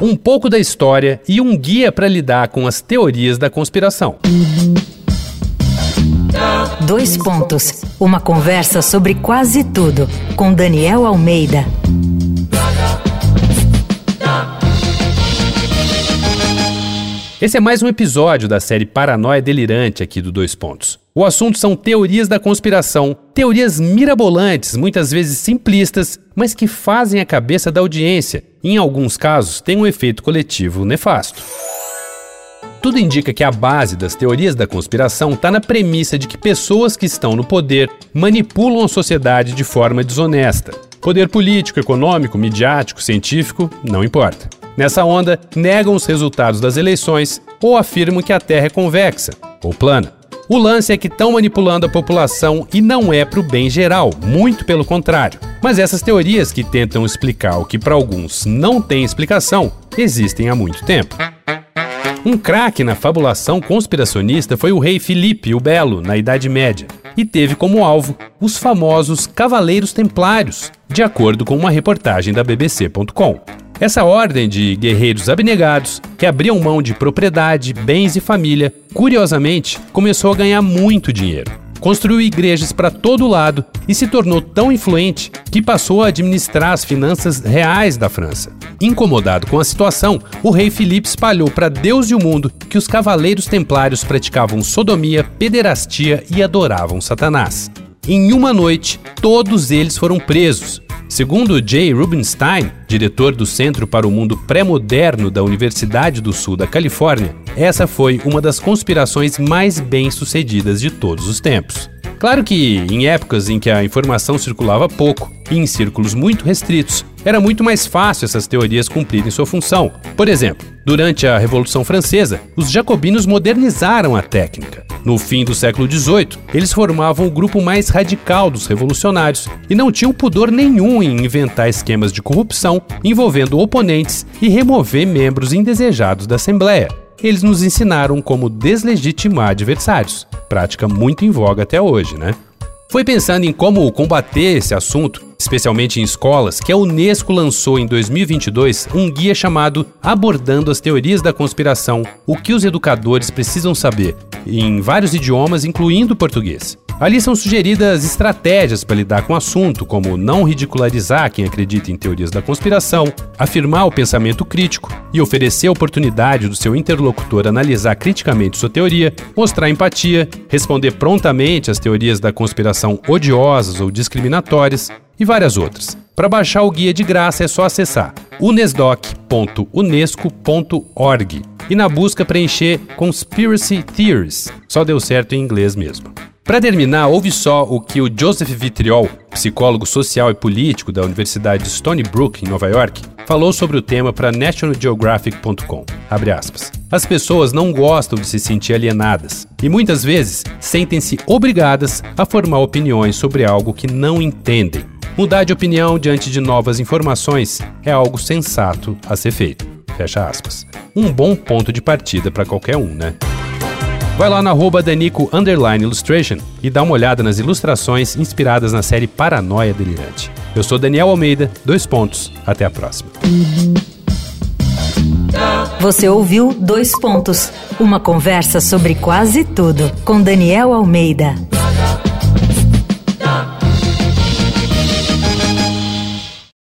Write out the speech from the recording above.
um pouco da história e um guia para lidar com as teorias da conspiração. Dois pontos. Uma conversa sobre quase tudo com Daniel Almeida. Esse é mais um episódio da série Paranoia Delirante aqui do Dois Pontos. O assunto são teorias da conspiração, teorias mirabolantes, muitas vezes simplistas, mas que fazem a cabeça da audiência e, em alguns casos, têm um efeito coletivo nefasto. Tudo indica que a base das teorias da conspiração está na premissa de que pessoas que estão no poder manipulam a sociedade de forma desonesta. Poder político, econômico, midiático, científico, não importa. Nessa onda, negam os resultados das eleições ou afirmam que a Terra é convexa ou plana. O lance é que estão manipulando a população e não é para o bem geral, muito pelo contrário. Mas essas teorias que tentam explicar o que para alguns não tem explicação existem há muito tempo. Um craque na fabulação conspiracionista foi o rei Filipe o Belo, na Idade Média, e teve como alvo os famosos Cavaleiros Templários, de acordo com uma reportagem da BBC.com. Essa ordem de guerreiros abnegados, que abriam mão de propriedade, bens e família, curiosamente começou a ganhar muito dinheiro. Construiu igrejas para todo lado e se tornou tão influente que passou a administrar as finanças reais da França. Incomodado com a situação, o rei Filipe espalhou para Deus e o mundo que os cavaleiros templários praticavam sodomia, pederastia e adoravam Satanás. Em uma noite, todos eles foram presos Segundo Jay Rubinstein, diretor do Centro para o Mundo Pré-Moderno da Universidade do Sul da Califórnia, essa foi uma das conspirações mais bem-sucedidas de todos os tempos. Claro que, em épocas em que a informação circulava pouco e em círculos muito restritos, era muito mais fácil essas teorias cumprirem sua função. Por exemplo, durante a Revolução Francesa, os jacobinos modernizaram a técnica. No fim do século XVIII, eles formavam o grupo mais radical dos revolucionários e não tinham pudor nenhum em inventar esquemas de corrupção envolvendo oponentes e remover membros indesejados da Assembleia. Eles nos ensinaram como deslegitimar adversários, prática muito em voga até hoje, né? Foi pensando em como combater esse assunto, especialmente em escolas, que a Unesco lançou em 2022 um guia chamado Abordando as Teorias da Conspiração: O que os educadores precisam saber, em vários idiomas, incluindo português. Ali são sugeridas estratégias para lidar com o assunto, como não ridicularizar quem acredita em teorias da conspiração, afirmar o pensamento crítico e oferecer a oportunidade do seu interlocutor analisar criticamente sua teoria, mostrar empatia, responder prontamente às teorias da conspiração odiosas ou discriminatórias e várias outras. Para baixar o guia de graça é só acessar unesdoc.unesco.org e na busca preencher Conspiracy Theories. Só deu certo em inglês mesmo. Para terminar, ouve só o que o Joseph Vitriol, psicólogo social e político da Universidade de Stony Brook, em Nova York, falou sobre o tema para nationalgeographic.com. As pessoas não gostam de se sentir alienadas e muitas vezes sentem-se obrigadas a formar opiniões sobre algo que não entendem. Mudar de opinião diante de novas informações é algo sensato a ser feito. Fecha aspas. Um bom ponto de partida para qualquer um, né? Vai lá na arroba Danico Illustration e dá uma olhada nas ilustrações inspiradas na série Paranoia Delirante. Eu sou Daniel Almeida, dois pontos. Até a próxima. Você ouviu Dois Pontos uma conversa sobre quase tudo com Daniel Almeida.